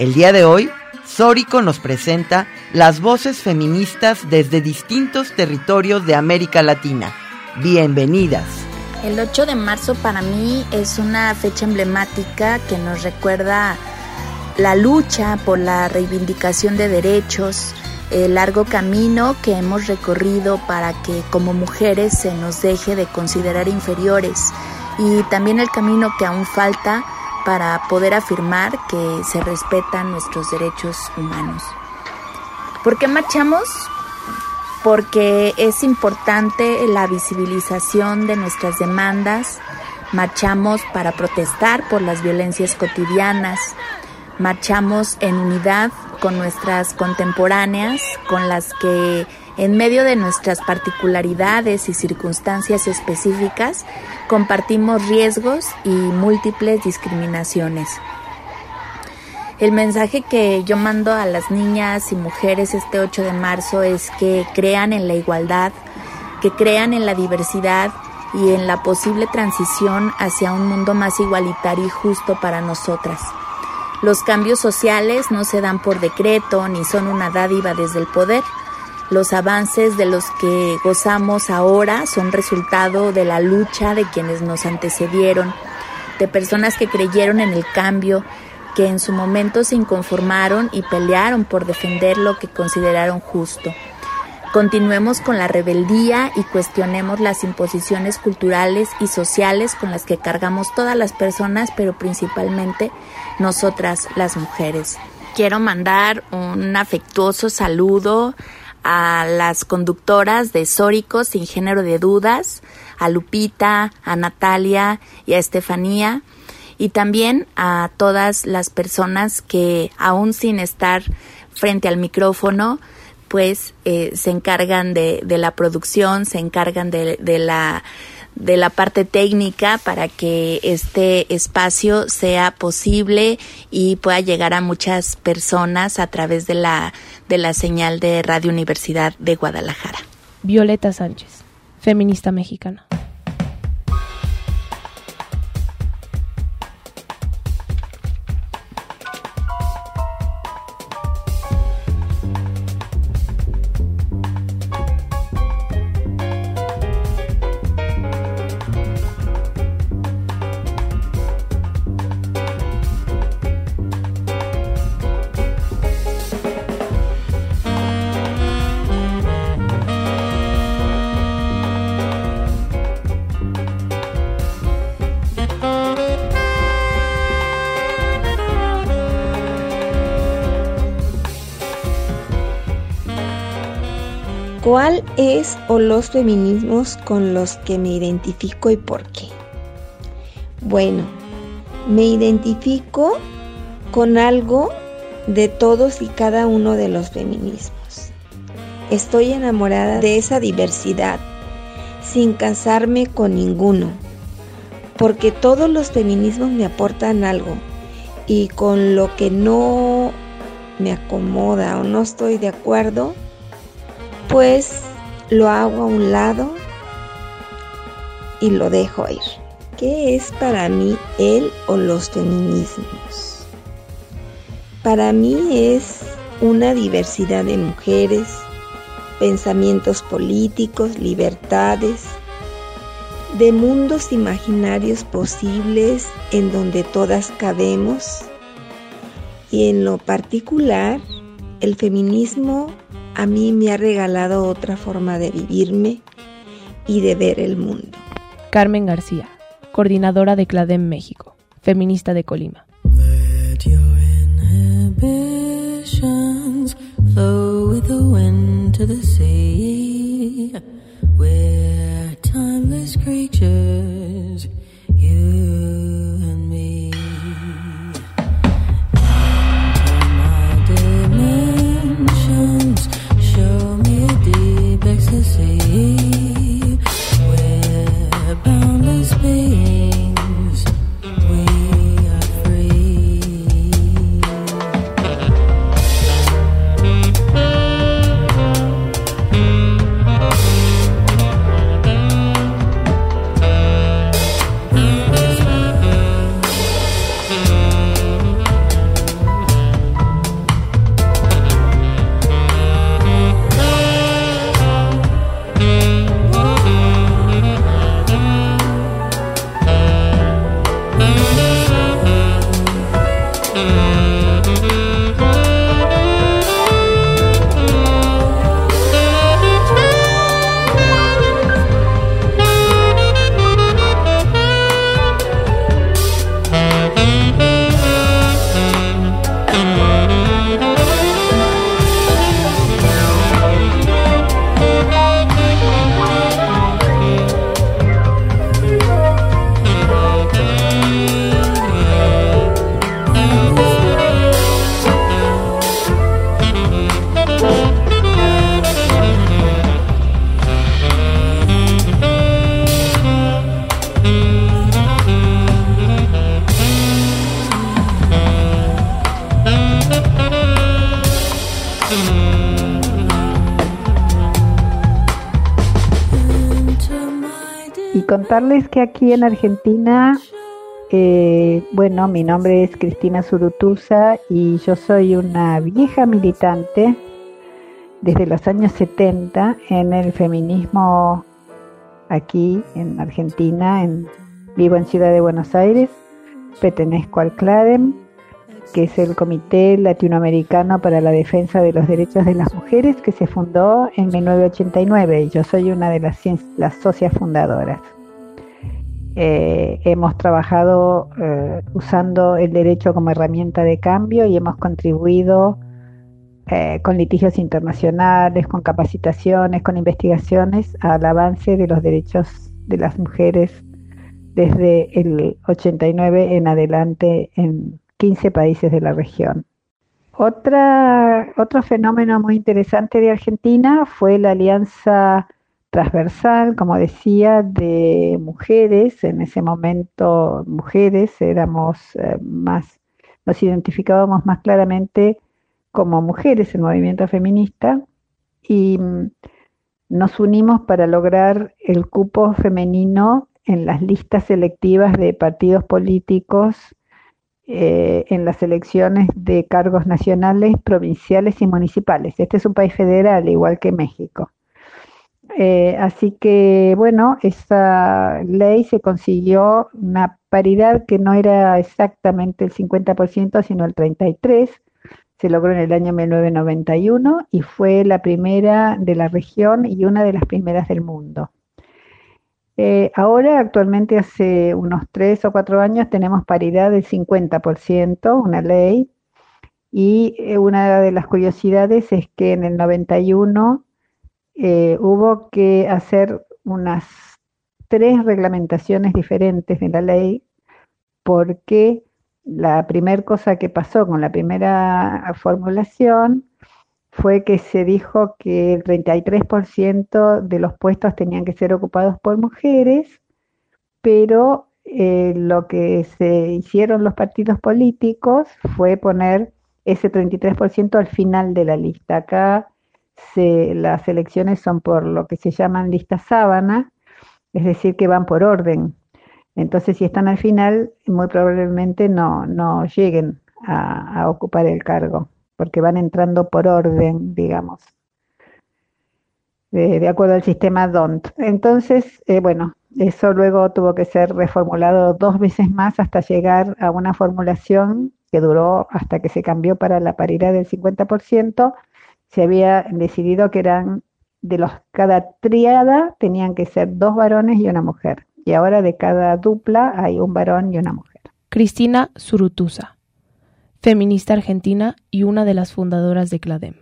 El día de hoy, Sórico nos presenta las voces feministas desde distintos territorios de América Latina. Bienvenidas. El 8 de marzo para mí es una fecha emblemática que nos recuerda la lucha por la reivindicación de derechos, el largo camino que hemos recorrido para que como mujeres se nos deje de considerar inferiores y también el camino que aún falta para poder afirmar que se respetan nuestros derechos humanos. ¿Por qué marchamos? Porque es importante la visibilización de nuestras demandas. Marchamos para protestar por las violencias cotidianas. Marchamos en unidad con nuestras contemporáneas, con las que en medio de nuestras particularidades y circunstancias específicas, compartimos riesgos y múltiples discriminaciones. El mensaje que yo mando a las niñas y mujeres este 8 de marzo es que crean en la igualdad, que crean en la diversidad y en la posible transición hacia un mundo más igualitario y justo para nosotras. Los cambios sociales no se dan por decreto ni son una dádiva desde el poder, los avances de los que gozamos ahora son resultado de la lucha de quienes nos antecedieron, de personas que creyeron en el cambio, que en su momento se inconformaron y pelearon por defender lo que consideraron justo. Continuemos con la rebeldía y cuestionemos las imposiciones culturales y sociales con las que cargamos todas las personas, pero principalmente nosotras las mujeres. Quiero mandar un afectuoso saludo a las conductoras de Sórico sin género de dudas, a Lupita, a Natalia y a Estefanía, y también a todas las personas que aún sin estar frente al micrófono, pues eh, se encargan de, de, la producción, se encargan de la de la parte técnica para que este espacio sea posible y pueda llegar a muchas personas a través de la, de la señal de Radio Universidad de Guadalajara. Violeta Sánchez, feminista mexicana. ¿Cuál es o los feminismos con los que me identifico y por qué? Bueno, me identifico con algo de todos y cada uno de los feminismos. Estoy enamorada de esa diversidad, sin casarme con ninguno, porque todos los feminismos me aportan algo y con lo que no me acomoda o no estoy de acuerdo, pues lo hago a un lado y lo dejo ir. ¿Qué es para mí él o los feminismos? Para mí es una diversidad de mujeres, pensamientos políticos, libertades, de mundos imaginarios posibles en donde todas cabemos y en lo particular el feminismo a mí me ha regalado otra forma de vivirme y de ver el mundo. Carmen García, coordinadora de CLADEM México, feminista de Colima. Contarles que aquí en Argentina, eh, bueno, mi nombre es Cristina Surutusa y yo soy una vieja militante desde los años 70 en el feminismo aquí en Argentina, en, vivo en Ciudad de Buenos Aires, pertenezco al CLADEM, que es el Comité Latinoamericano para la Defensa de los Derechos de las Mujeres, que se fundó en 1989 y yo soy una de las, las socias fundadoras. Eh, hemos trabajado eh, usando el derecho como herramienta de cambio y hemos contribuido eh, con litigios internacionales, con capacitaciones, con investigaciones al avance de los derechos de las mujeres desde el 89 en adelante en 15 países de la región. Otra, otro fenómeno muy interesante de Argentina fue la alianza transversal, como decía, de mujeres. En ese momento, mujeres éramos eh, más, nos identificábamos más claramente como mujeres en movimiento feminista y mm, nos unimos para lograr el cupo femenino en las listas selectivas de partidos políticos eh, en las elecciones de cargos nacionales, provinciales y municipales. Este es un país federal, igual que México. Eh, así que, bueno, esa ley se consiguió una paridad que no era exactamente el 50%, sino el 33%, se logró en el año 1991 y fue la primera de la región y una de las primeras del mundo. Eh, ahora, actualmente, hace unos tres o cuatro años, tenemos paridad del 50%, una ley, y eh, una de las curiosidades es que en el 91 eh, hubo que hacer unas tres reglamentaciones diferentes de la ley porque la primera cosa que pasó con la primera formulación fue que se dijo que el 33% de los puestos tenían que ser ocupados por mujeres, pero eh, lo que se hicieron los partidos políticos fue poner ese 33% al final de la lista. Acá las elecciones son por lo que se llaman listas sábana, es decir, que van por orden. Entonces, si están al final, muy probablemente no, no lleguen a, ocupar el cargo, porque van entrando por orden, digamos, de, acuerdo al sistema DONT. Entonces, eh, bueno, eso luego tuvo que ser reformulado dos veces más hasta llegar a una formulación que duró hasta que se cambió para la paridad del 50%. Se había decidido que eran de los cada triada tenían que ser dos varones y una mujer y ahora de cada dupla hay un varón y una mujer. Cristina Surutusa, feminista argentina y una de las fundadoras de CLADEM.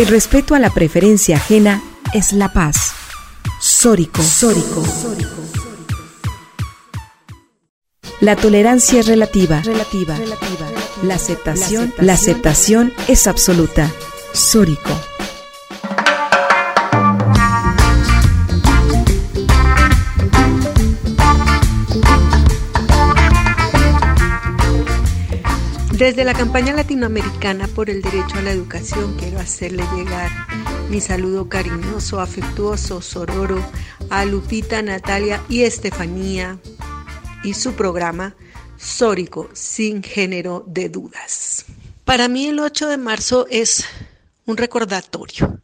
El respeto a la preferencia ajena es la paz. Sórico. Sórico. La tolerancia es relativa. Relativa. La aceptación, la aceptación es absoluta. Sórico. Desde la campaña latinoamericana por el derecho a la educación quiero hacerle llegar mi saludo cariñoso, afectuoso, sororo a Lupita, Natalia y Estefanía y su programa Sórico, sin género de dudas. Para mí el 8 de marzo es un recordatorio,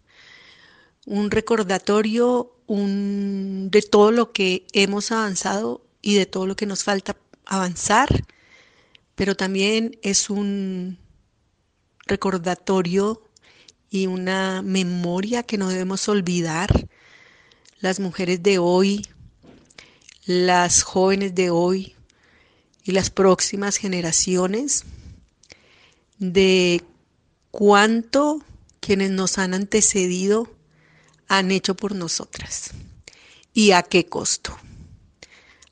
un recordatorio de todo lo que hemos avanzado y de todo lo que nos falta avanzar pero también es un recordatorio y una memoria que no debemos olvidar. Las mujeres de hoy, las jóvenes de hoy y las próximas generaciones de cuánto quienes nos han antecedido han hecho por nosotras y a qué costo.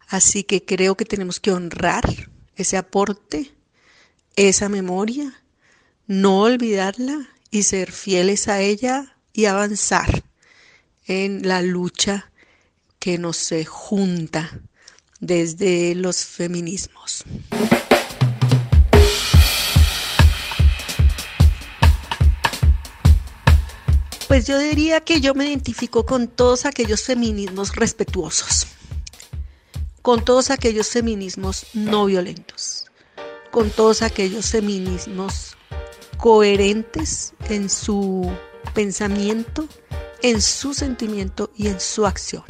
Así que creo que tenemos que honrar ese aporte, esa memoria, no olvidarla y ser fieles a ella y avanzar en la lucha que nos junta desde los feminismos. Pues yo diría que yo me identifico con todos aquellos feminismos respetuosos con todos aquellos feminismos no violentos, con todos aquellos feminismos coherentes en su pensamiento, en su sentimiento y en su acción,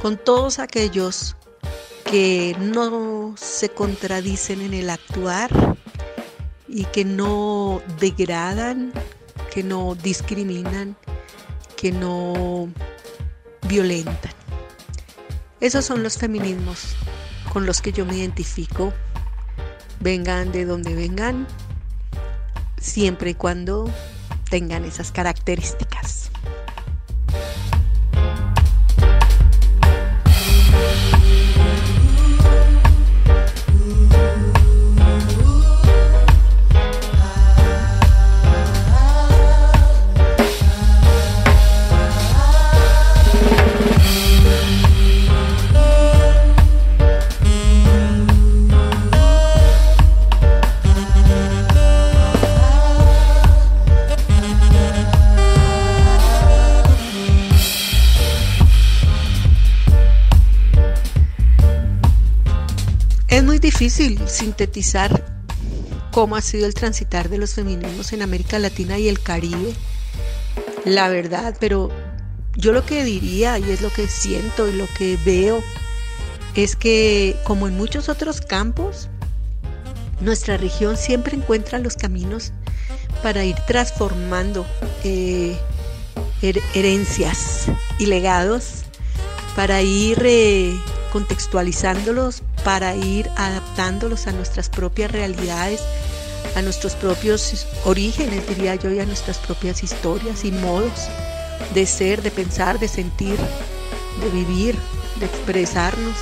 con todos aquellos que no se contradicen en el actuar y que no degradan, que no discriminan, que no violentan. Esos son los feminismos con los que yo me identifico, vengan de donde vengan, siempre y cuando tengan esas características. Difícil sintetizar cómo ha sido el transitar de los feminismos en América Latina y el Caribe, la verdad, pero yo lo que diría y es lo que siento y lo que veo es que como en muchos otros campos, nuestra región siempre encuentra los caminos para ir transformando eh, herencias y legados, para ir eh, contextualizándolos para ir adaptándolos a nuestras propias realidades, a nuestros propios orígenes, diría yo, y a nuestras propias historias y modos de ser, de pensar, de sentir, de vivir, de expresarnos.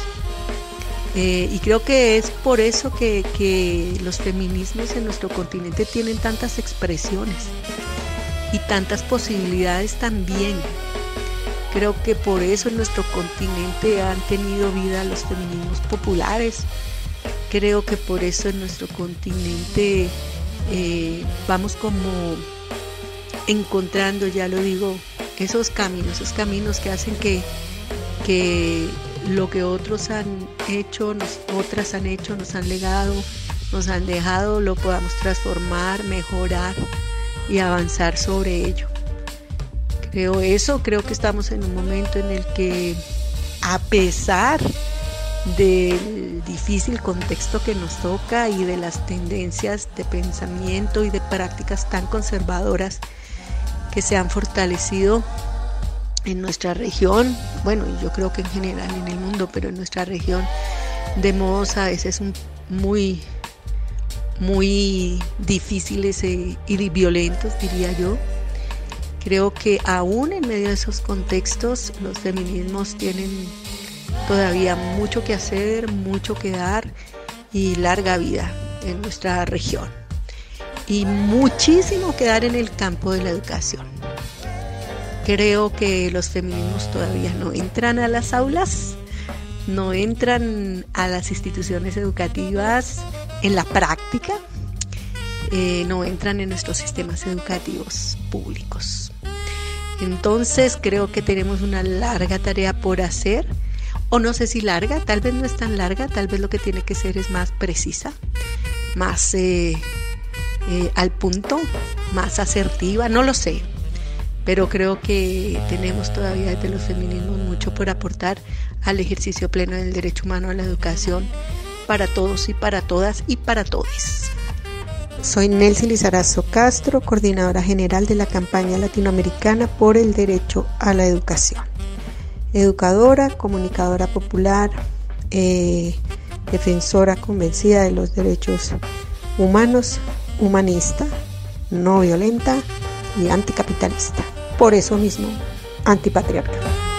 Eh, y creo que es por eso que, que los feminismos en nuestro continente tienen tantas expresiones y tantas posibilidades también Creo que por eso en nuestro continente han tenido vida los feminismos populares. Creo que por eso en nuestro continente eh, vamos como encontrando, ya lo digo, esos caminos, esos caminos que hacen que, que lo que otros han hecho, otras han hecho, nos han legado, nos han dejado, lo podamos transformar, mejorar y avanzar sobre ello. Creo eso, creo que estamos en un momento en el que a pesar del difícil contexto que nos toca y de las tendencias de pensamiento y de prácticas tan conservadoras que se han fortalecido en nuestra región, bueno, yo creo que en general en el mundo, pero en nuestra región de modos a veces muy, muy difíciles y violentos, diría yo Creo que aún en medio de esos contextos los feminismos tienen todavía mucho que hacer, mucho que dar y larga vida en nuestra región. Y muchísimo que dar en el campo de la educación. Creo que los feminismos todavía no entran a las aulas, no entran a las instituciones educativas en la práctica, eh, no entran en nuestros sistemas educativos públicos. Entonces creo que tenemos una larga tarea por hacer, o no sé si larga, tal vez no es tan larga, tal vez lo que tiene que ser es más precisa, más eh, eh, al punto, más asertiva, no lo sé, pero creo que tenemos todavía desde los feminismos mucho por aportar al ejercicio pleno del derecho humano a la educación para todos y para todas y para todos. Soy Nelcy Lizarazo Castro, coordinadora general de la campaña latinoamericana por el derecho a la educación. Educadora, comunicadora popular, eh, defensora convencida de los derechos humanos, humanista, no violenta y anticapitalista. Por eso mismo, antipatriarcal.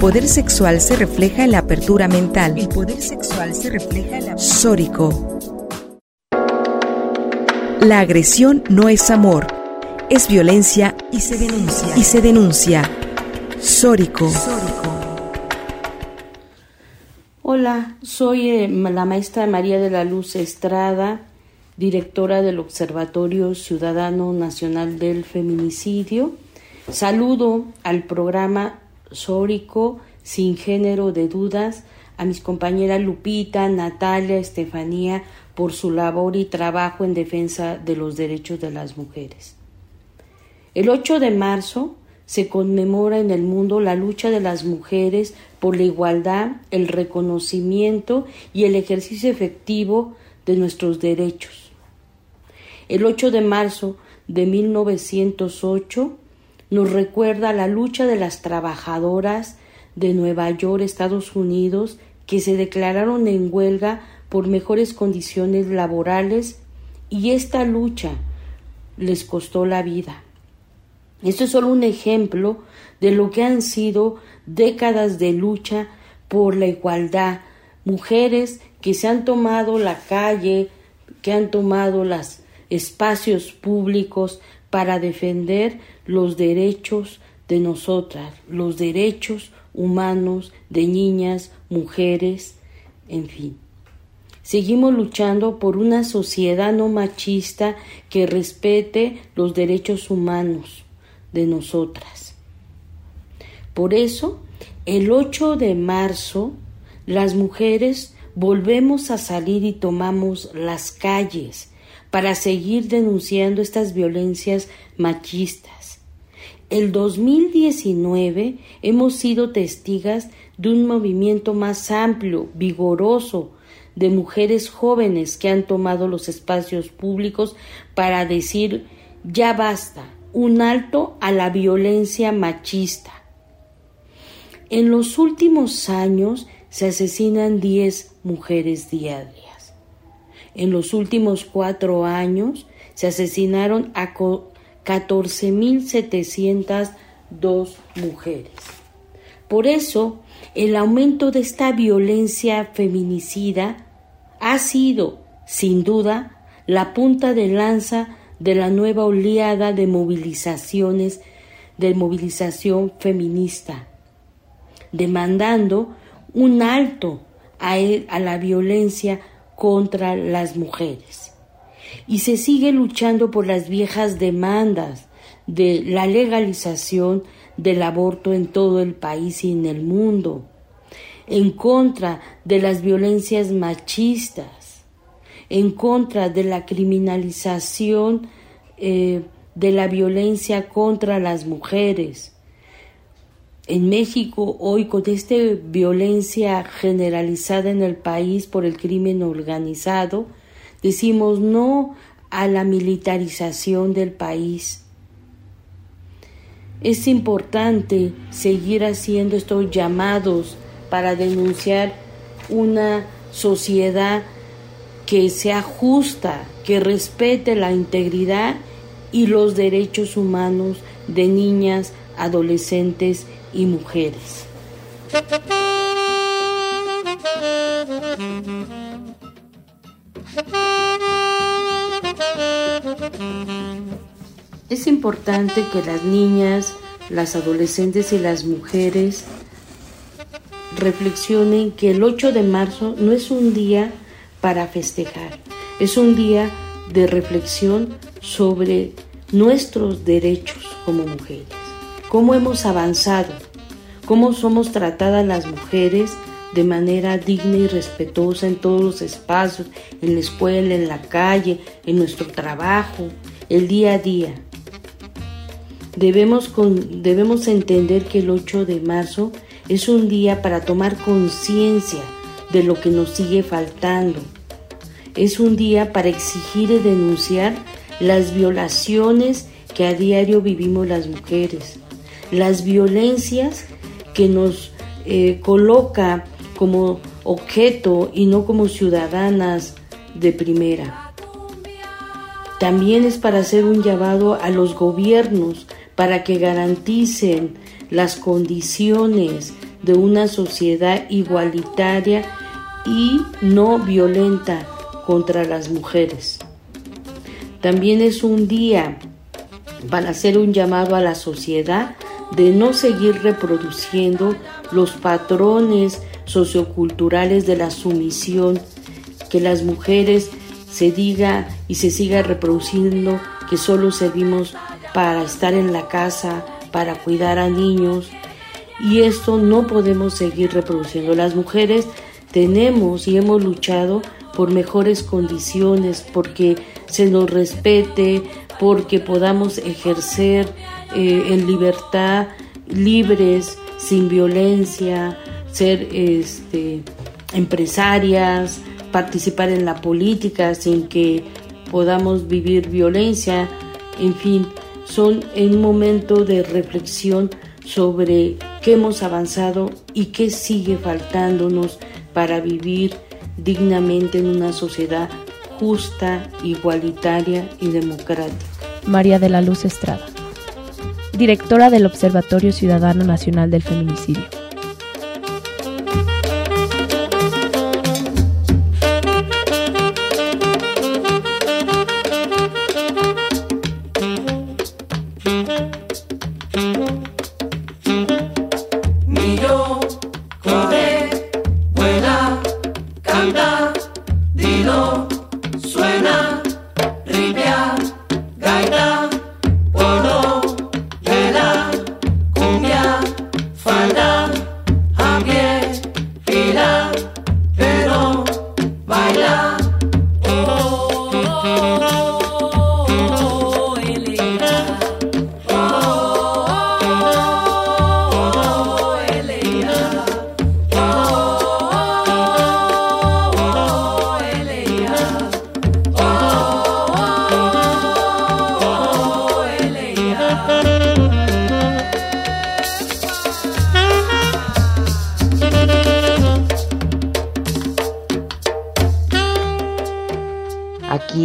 Poder sexual se refleja en la apertura mental. El poder sexual se refleja en la Sórico. La agresión no es amor, es violencia y se denuncia. Y se denuncia. Sórico. Hola, soy eh, la maestra María de la Luz Estrada, directora del Observatorio Ciudadano Nacional del Feminicidio. Saludo al programa Sórico, sin género de dudas, a mis compañeras Lupita, Natalia, Estefanía, por su labor y trabajo en defensa de los derechos de las mujeres. El 8 de marzo se conmemora en el mundo la lucha de las mujeres por la igualdad, el reconocimiento y el ejercicio efectivo de nuestros derechos. El 8 de marzo de 1908 nos recuerda la lucha de las trabajadoras de Nueva York, Estados Unidos, que se declararon en huelga por mejores condiciones laborales y esta lucha les costó la vida. Esto es solo un ejemplo de lo que han sido décadas de lucha por la igualdad, mujeres que se han tomado la calle, que han tomado los espacios públicos para defender los derechos de nosotras, los derechos humanos de niñas, mujeres, en fin. Seguimos luchando por una sociedad no machista que respete los derechos humanos de nosotras. Por eso, el 8 de marzo, las mujeres volvemos a salir y tomamos las calles para seguir denunciando estas violencias machistas. El 2019 hemos sido testigas de un movimiento más amplio, vigoroso, de mujeres jóvenes que han tomado los espacios públicos para decir ya basta, un alto a la violencia machista. En los últimos años se asesinan 10 mujeres diarias. En los últimos cuatro años se asesinaron a 14.702 mujeres. Por eso, el aumento de esta violencia feminicida ha sido, sin duda, la punta de lanza de la nueva oleada de movilizaciones de movilización feminista, demandando un alto a, a la violencia contra las mujeres. Y se sigue luchando por las viejas demandas de la legalización del aborto en todo el país y en el mundo, en contra de las violencias machistas, en contra de la criminalización eh, de la violencia contra las mujeres, en México hoy con esta violencia generalizada en el país por el crimen organizado, decimos no a la militarización del país. Es importante seguir haciendo estos llamados para denunciar una sociedad que sea justa, que respete la integridad y los derechos humanos de niñas, adolescentes y mujeres. Es importante que las niñas, las adolescentes y las mujeres reflexionen que el 8 de marzo no es un día para festejar, es un día de reflexión sobre nuestros derechos como mujeres. Cómo hemos avanzado, cómo somos tratadas las mujeres de manera digna y respetuosa en todos los espacios, en la escuela, en la calle, en nuestro trabajo, el día a día. Debemos, debemos entender que el 8 de marzo es un día para tomar conciencia de lo que nos sigue faltando. Es un día para exigir y denunciar las violaciones que a diario vivimos las mujeres, las violencias que nos eh, coloca como objeto y no como ciudadanas de primera. También es para hacer un llamado a los gobiernos para que garanticen las condiciones de una sociedad igualitaria y no violenta contra las mujeres. También es un día para hacer un llamado a la sociedad de no seguir reproduciendo los patrones socioculturales de la sumisión, que las mujeres se diga y se siga reproduciendo que solo servimos para estar en la casa, para cuidar a niños. Y esto no podemos seguir reproduciendo. Las mujeres tenemos y hemos luchado por mejores condiciones, porque se nos respete, porque podamos ejercer eh, en libertad, libres, sin violencia, ser este, empresarias, participar en la política sin que podamos vivir violencia, en fin, son un momento de reflexión sobre qué hemos avanzado y qué sigue faltándonos para vivir dignamente en una sociedad justa, igualitaria y democrática. María de la Luz Estrada, directora del Observatorio Ciudadano Nacional del Feminicidio.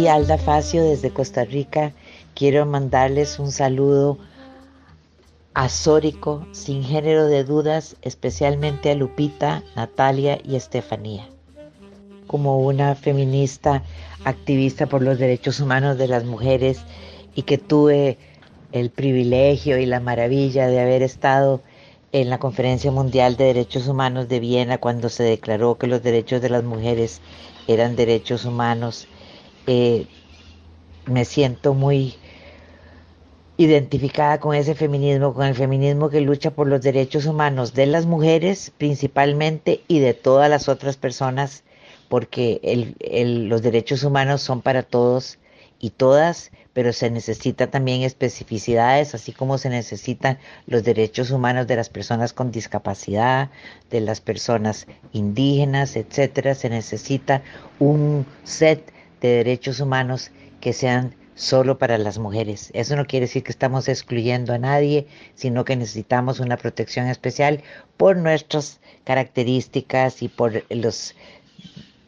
Alda Facio desde Costa Rica. Quiero mandarles un saludo azórico, sin género de dudas, especialmente a Lupita, Natalia y Estefanía. Como una feminista activista por los derechos humanos de las mujeres y que tuve el privilegio y la maravilla de haber estado en la Conferencia Mundial de Derechos Humanos de Viena cuando se declaró que los derechos de las mujeres eran derechos humanos eh, me siento muy identificada con ese feminismo, con el feminismo que lucha por los derechos humanos de las mujeres principalmente y de todas las otras personas, porque los derechos humanos son para todos y todas, pero se necesita también especificidades, así como se necesitan los derechos humanos de las personas con discapacidad, de las personas indígenas, etcétera. Se necesita un set de derechos humanos que sean solo para las mujeres. Eso no quiere decir que estamos excluyendo a nadie, sino que necesitamos una protección especial por nuestras características y por los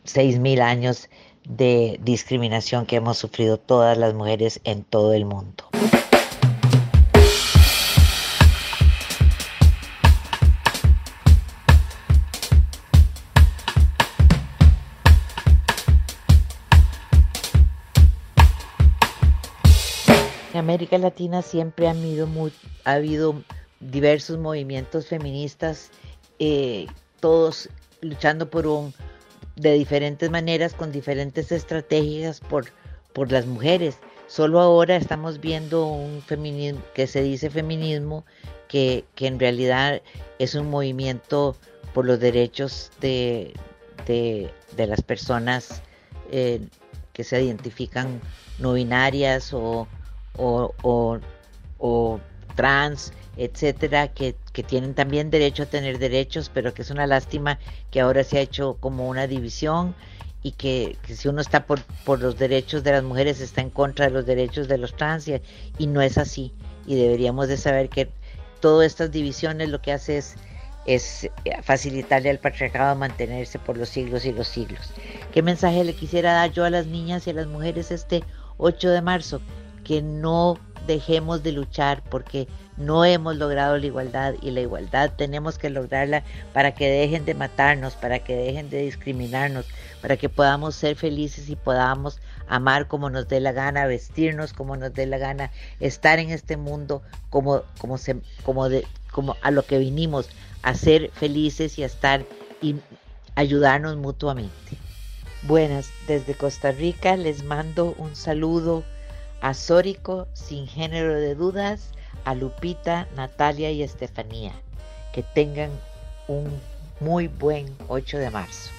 seis mil años de discriminación que hemos sufrido todas las mujeres en todo el mundo. América Latina siempre ha habido, ha habido diversos movimientos feministas, eh, todos luchando por un, de diferentes maneras, con diferentes estrategias por, por las mujeres. Solo ahora estamos viendo un feminismo que se dice feminismo, que, en realidad es un movimiento por los derechos de, de, las personas eh, que se identifican no binarias o, o, trans, etcétera, que, que, tienen también derecho a tener derechos, pero que es una lástima que ahora se ha hecho como una división y que, si uno está por, por, los derechos de las mujeres está en contra de los derechos de los trans y, y no es así. Y deberíamos de saber que todas estas divisiones lo que hace es, es facilitarle al patriarcado mantenerse por los siglos y los siglos. ¿Qué mensaje le quisiera dar yo a las niñas y a las mujeres este 8 de marzo? Que no dejemos de luchar porque no hemos logrado la igualdad y la igualdad tenemos que lograrla para que dejen de matarnos, para que dejen de discriminarnos, para que podamos ser felices y podamos amar como nos dé la gana, vestirnos como nos dé la gana, estar en este mundo como como se como de como a lo que vinimos a ser felices y a estar y ayudarnos mutuamente. Buenas, desde Costa Rica les mando un saludo a Sórico sin género de dudas a Lupita, Natalia y Estefanía. Que tengan un muy buen 8 de marzo.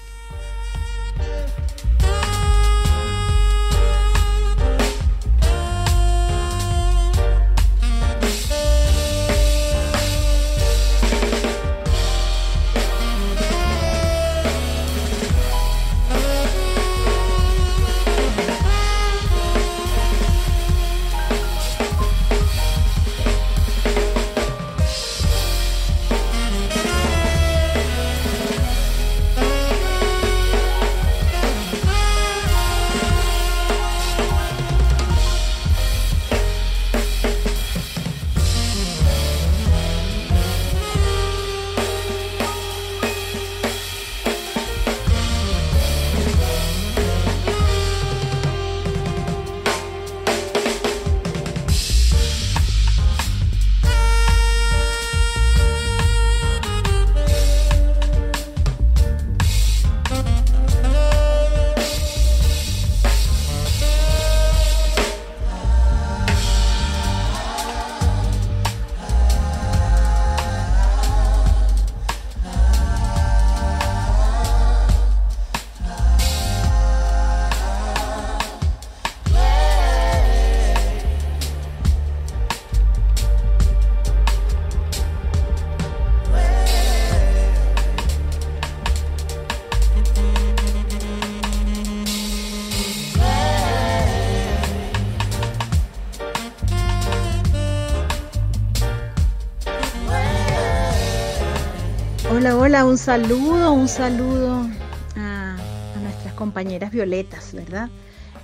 Hola, un saludo, un saludo a, nuestras compañeras violetas, ¿verdad?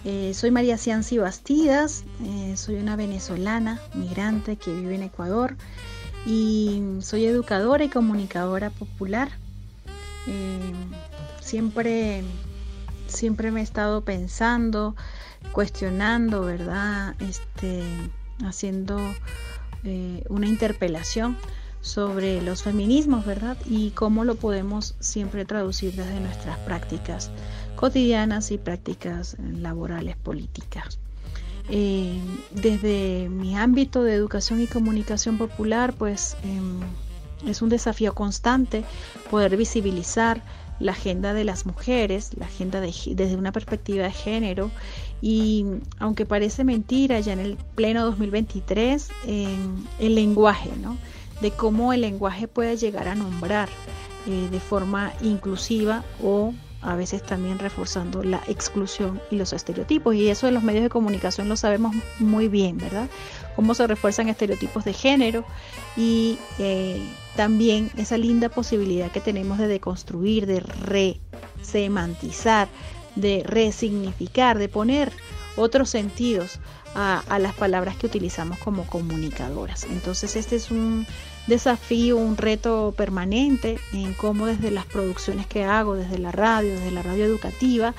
Eh, soy María Cianci Bastidas, eh, soy una venezolana migrante que vive en Ecuador y soy educadora y comunicadora popular. Eh, siempre, siempre me he estado pensando, cuestionando, ¿verdad? Este, haciendo una interpelación sobre los feminismos, ¿verdad? Y cómo lo podemos siempre traducir desde nuestras prácticas cotidianas y prácticas laborales políticas. Eh, desde mi ámbito de educación y comunicación popular, pues em, es un desafío constante poder visibilizar la agenda de las mujeres, la agenda desde una perspectiva de género y aunque parece mentira, ya en el pleno 2023, el lenguaje, ¿no? De cómo el lenguaje puede llegar a nombrar eh, de forma inclusiva o a veces también reforzando la exclusión y los estereotipos. Y eso en los medios de comunicación lo sabemos muy bien, ¿verdad? Cómo se refuerzan estereotipos de género y eh, también esa linda posibilidad que tenemos de deconstruir, de resemantizar, de resignificar, de poner otros sentidos a, las palabras que utilizamos como comunicadoras. Entonces este es un desafío, un reto permanente en cómo desde las producciones que hago, desde la radio, desde la radio educativa,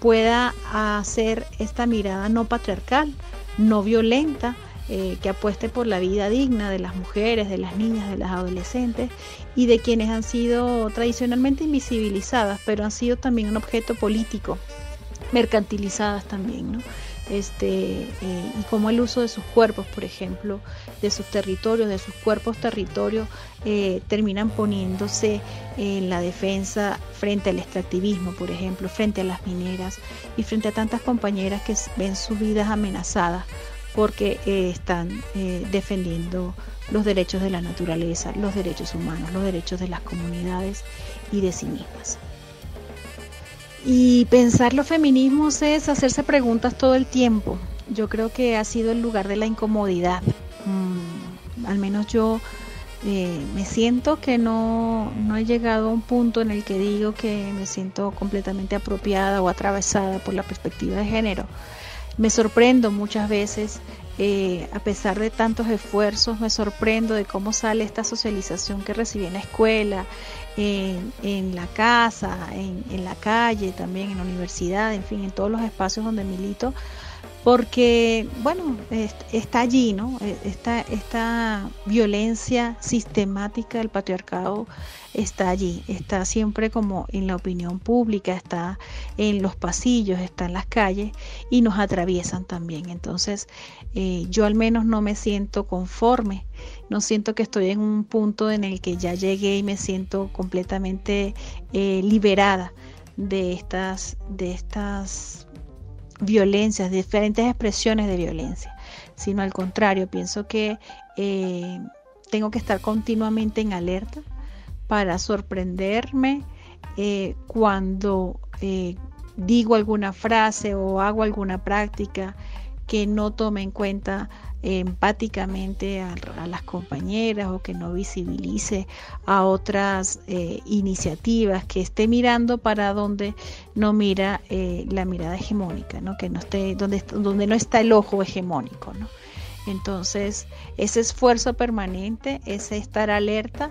pueda hacer esta mirada no patriarcal, no violenta, eh, que apueste por la vida digna de las mujeres, de las niñas, de las adolescentes y de quienes han sido tradicionalmente invisibilizadas, pero han sido también un objeto político, mercantilizadas también. ¿no? Este, eh, y cómo el uso de sus cuerpos, por ejemplo, de sus territorios, de sus cuerpos territorios, eh, terminan poniéndose en la defensa frente al extractivismo, por ejemplo, frente a las mineras y frente a tantas compañeras que ven sus vidas amenazadas porque eh, están defendiendo los derechos de la naturaleza, los derechos humanos, los derechos de las comunidades y de sí mismas. Y pensar los feminismos es hacerse preguntas todo el tiempo. Yo creo que ha sido el lugar de la incomodidad. Mm, al menos yo eh, me siento que no, no he llegado a un punto en el que digo que me siento completamente apropiada o atravesada por la perspectiva de género. Me sorprendo muchas veces, eh, a pesar de tantos esfuerzos, me sorprendo de cómo sale esta socialización que recibí en la escuela, en, la casa, en, la calle, también en la universidad, en fin, en todos los espacios donde milito, porque, bueno, está allí, ¿no? E, esta, esta violencia sistemática del patriarcado está allí, está siempre como en la opinión pública, está en los pasillos, está en las calles y nos atraviesan también. Entonces, eh, yo al menos no me siento conforme, no siento que estoy en un punto en el que ya llegué y me siento completamente eh, liberada de estas, de estas violencias, diferentes expresiones de violencia, sino al contrario, pienso que eh, tengo que estar continuamente en alerta para sorprenderme eh, cuando eh, digo alguna frase o hago alguna práctica que no tome en cuenta empáticamente a, las compañeras o que no visibilice a otras eh, iniciativas, que esté mirando para donde no mira la mirada hegemónica, ¿no? que no esté donde, donde no está el ojo hegemónico. ¿no? Entonces, ese esfuerzo permanente, ese estar alerta,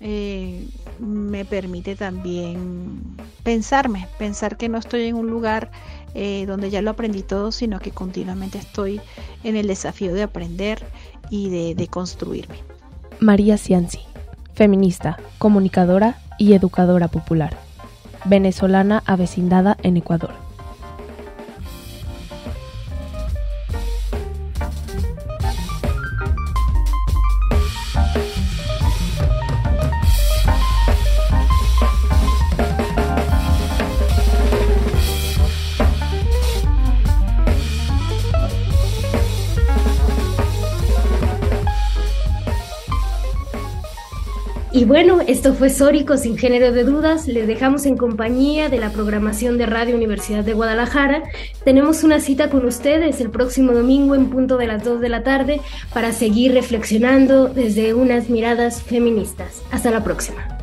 eh, me permite también pensarme, pensar que no estoy en un lugar eh, donde ya lo aprendí todo, sino que continuamente estoy en el desafío de aprender y de, de construirme. María Cianci, feminista, comunicadora y educadora popular, venezolana avecindada en Ecuador. Y bueno, esto fue Sórico sin género de dudas. Les dejamos en compañía de la programación de Radio Universidad de Guadalajara. Tenemos una cita con ustedes el próximo domingo en punto de las 2 de la tarde para seguir reflexionando desde unas miradas feministas. Hasta la próxima.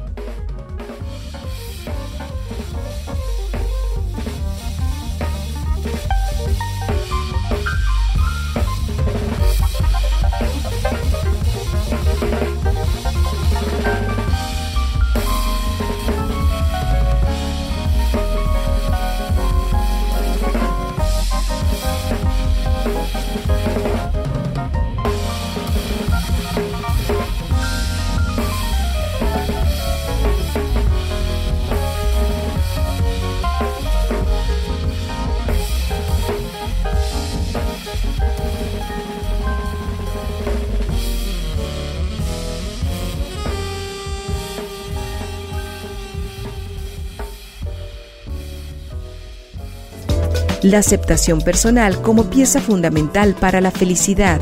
La aceptación personal como pieza fundamental para la felicidad.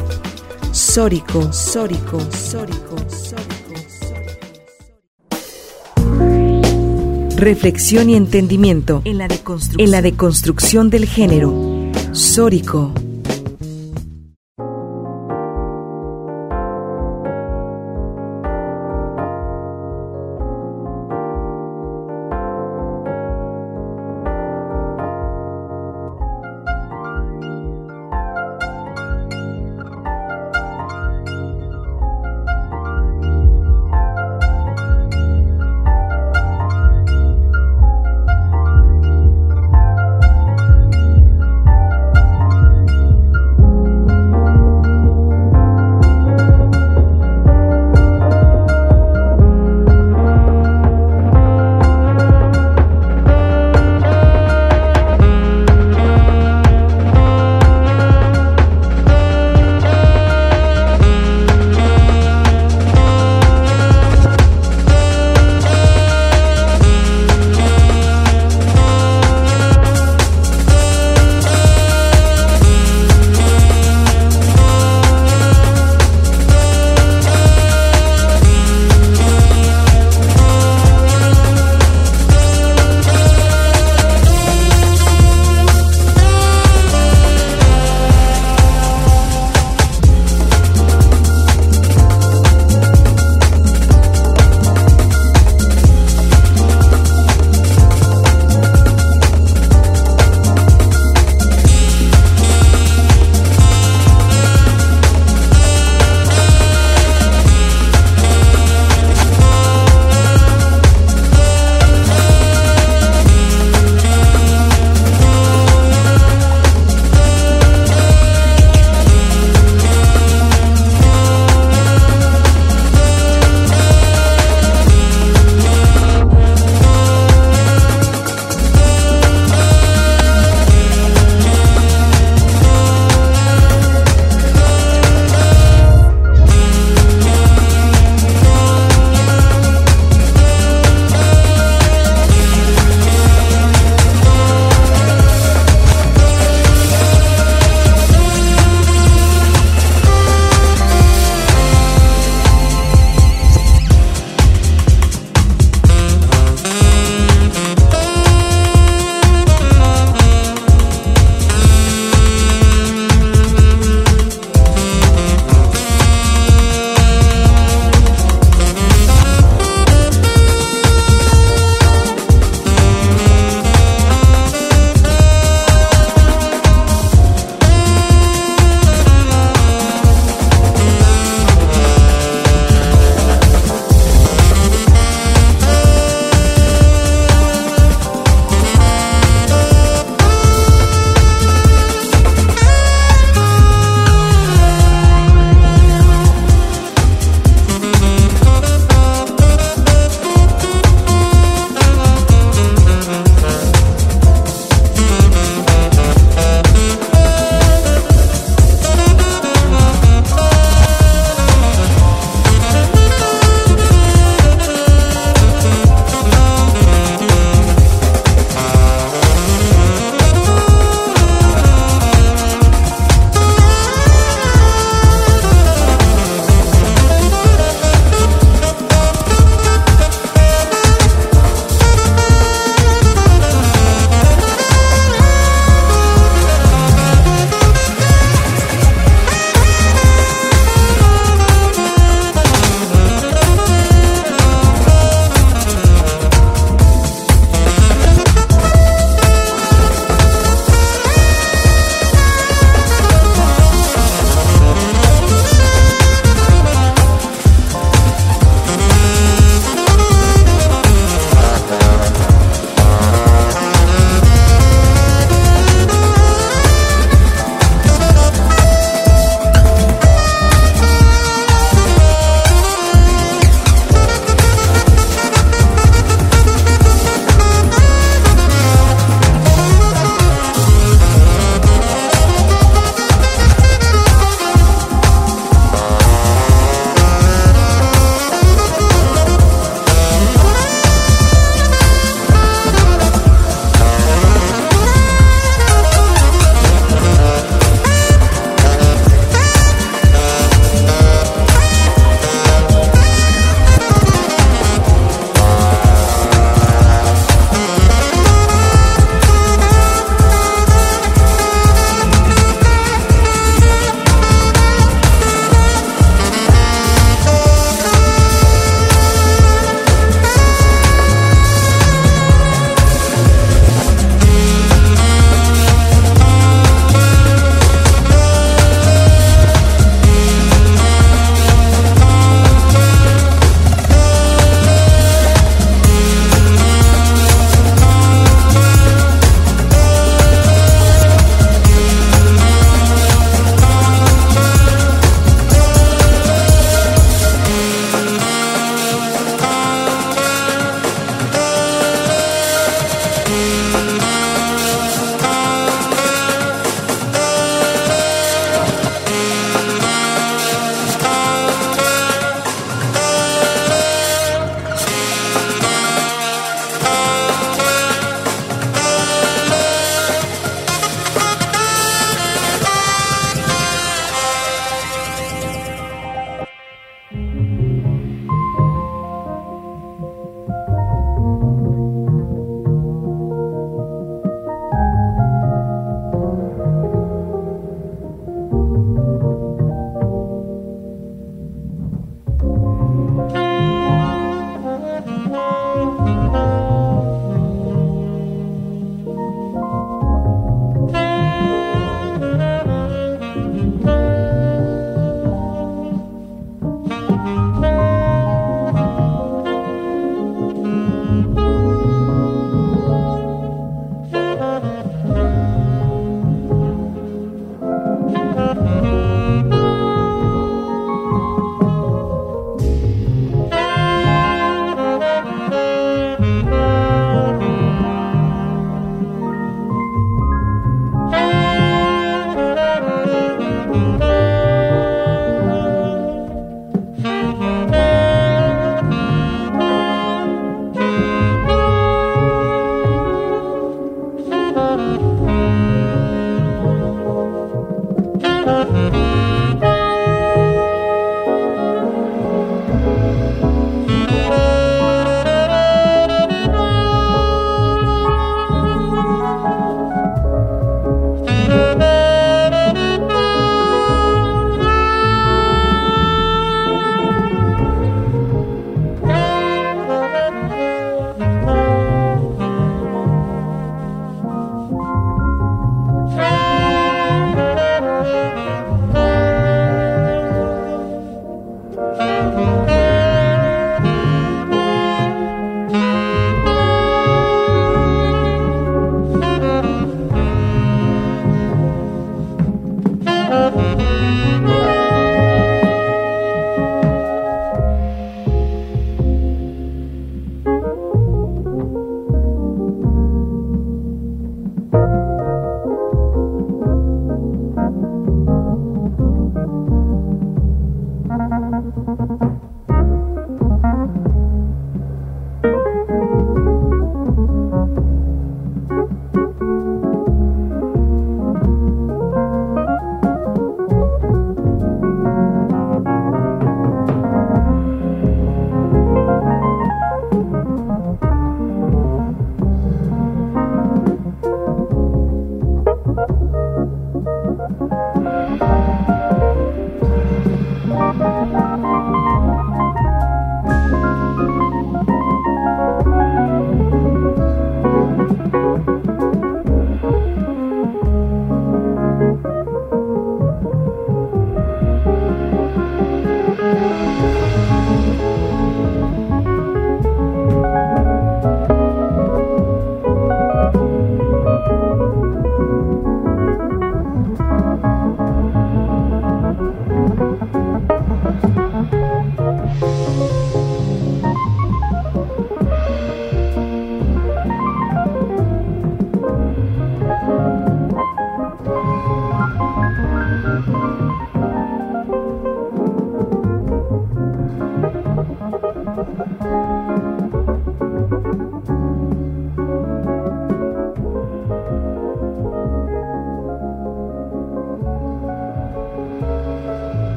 Sórico, sórico, sórico, sórico, Reflexión y entendimiento en la deconstrucción, en la deconstrucción del género. Sórico.